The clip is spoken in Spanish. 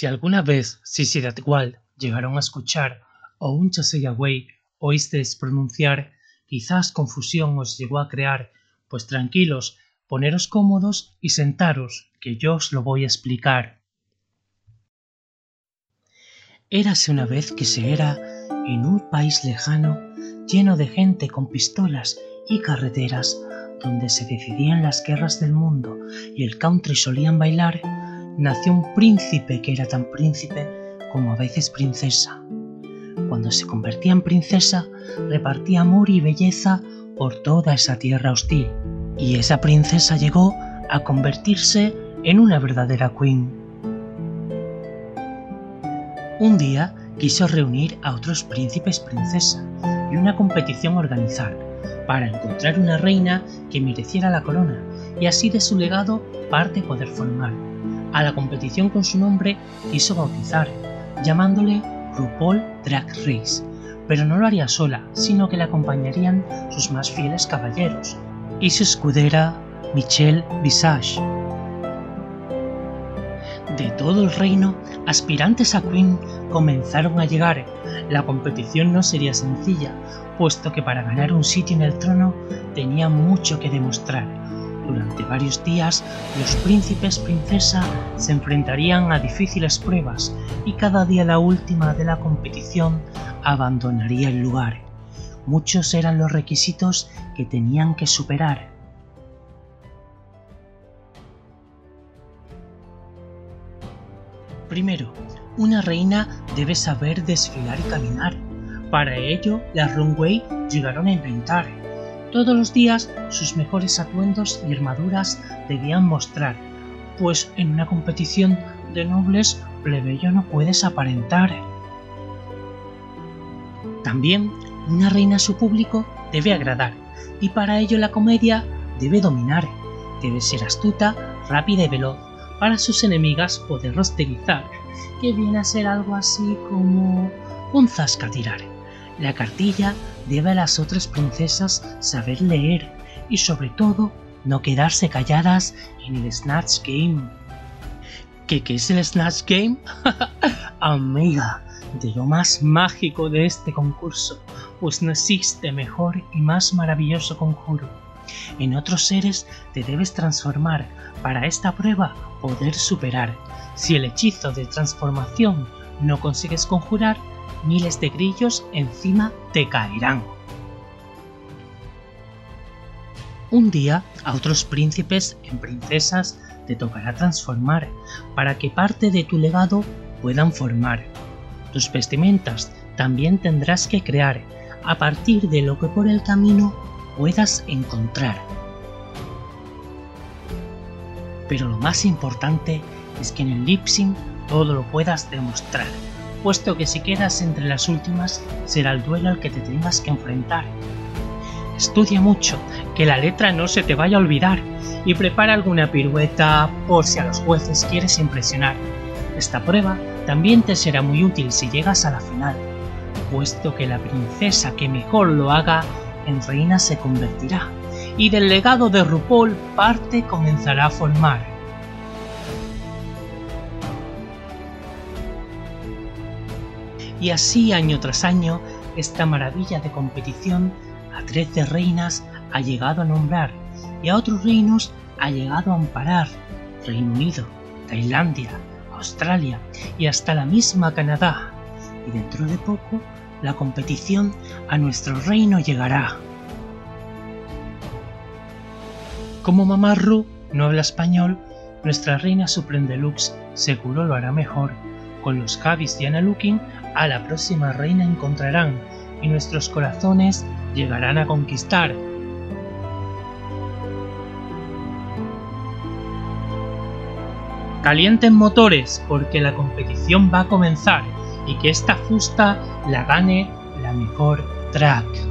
Si alguna vez Sisi igual llegaron a escuchar o un Chaseyaway oísteis pronunciar, quizás confusión os llegó a crear, pues tranquilos, poneros cómodos y sentaros, que yo os lo voy a explicar. Érase una vez que se era, en un país lejano, lleno de gente con pistolas y carreteras, donde se decidían las guerras del mundo y el country solían bailar, nació un príncipe que era tan príncipe como a veces princesa. Cuando se convertía en princesa, repartía amor y belleza por toda esa tierra hostil, y esa princesa llegó a convertirse en una verdadera queen. Un día quiso reunir a otros príncipes princesa y una competición organizar para encontrar una reina que mereciera la corona y así de su legado parte poder formar. A la competición con su nombre quiso bautizar, llamándole RuPaul Drag Race, pero no lo haría sola, sino que le acompañarían sus más fieles caballeros y su escudera Michelle Visage. De todo el reino, aspirantes a Queen comenzaron a llegar. La competición no sería sencilla, puesto que para ganar un sitio en el trono tenía mucho que demostrar. Durante varios días, los príncipes princesa se enfrentarían a difíciles pruebas y cada día la última de la competición abandonaría el lugar. Muchos eran los requisitos que tenían que superar Primero, una reina debe saber desfilar y caminar. Para ello, las runway llegaron a inventar. Todos los días sus mejores atuendos y armaduras debían mostrar, pues en una competición de nobles plebeyo no puedes aparentar. También una reina a su público debe agradar, y para ello la comedia debe dominar. Debe ser astuta, rápida y veloz para sus enemigas poder rostizar, que viene a ser algo así como un zascatirar. La cartilla debe a las otras princesas saber leer y sobre todo no quedarse calladas en el Snatch Game. ¿Qué, qué es el Snatch Game? Amiga, de lo más mágico de este concurso, pues no existe mejor y más maravilloso conjuro en otros seres te debes transformar para esta prueba poder superar. Si el hechizo de transformación no consigues conjurar, miles de grillos encima te caerán. Un día a otros príncipes en princesas te tocará transformar para que parte de tu legado puedan formar. Tus vestimentas también tendrás que crear a partir de lo que por el camino puedas encontrar. Pero lo más importante es que en el lip todo lo puedas demostrar, puesto que si quedas entre las últimas será el duelo al que te tengas que enfrentar. Estudia mucho, que la letra no se te vaya a olvidar, y prepara alguna pirueta por si a los jueces quieres impresionar. Esta prueba también te será muy útil si llegas a la final, puesto que la princesa que mejor lo haga en reina se convertirá, y del legado de RuPaul parte comenzará a formar. Y así año tras año, esta maravilla de competición a trece reinas ha llegado a nombrar y a otros reinos ha llegado a amparar. Reino Unido, Tailandia, Australia y hasta la misma Canadá. Y dentro de poco la competición a nuestro reino llegará. Como Mamá Ru no habla español, nuestra reina Supreme Deluxe seguro lo hará mejor. Con los Javis y Anna Looking a la próxima reina encontrarán y nuestros corazones llegarán a conquistar. Calienten motores porque la competición va a comenzar y que esta fusta la gane la mejor track.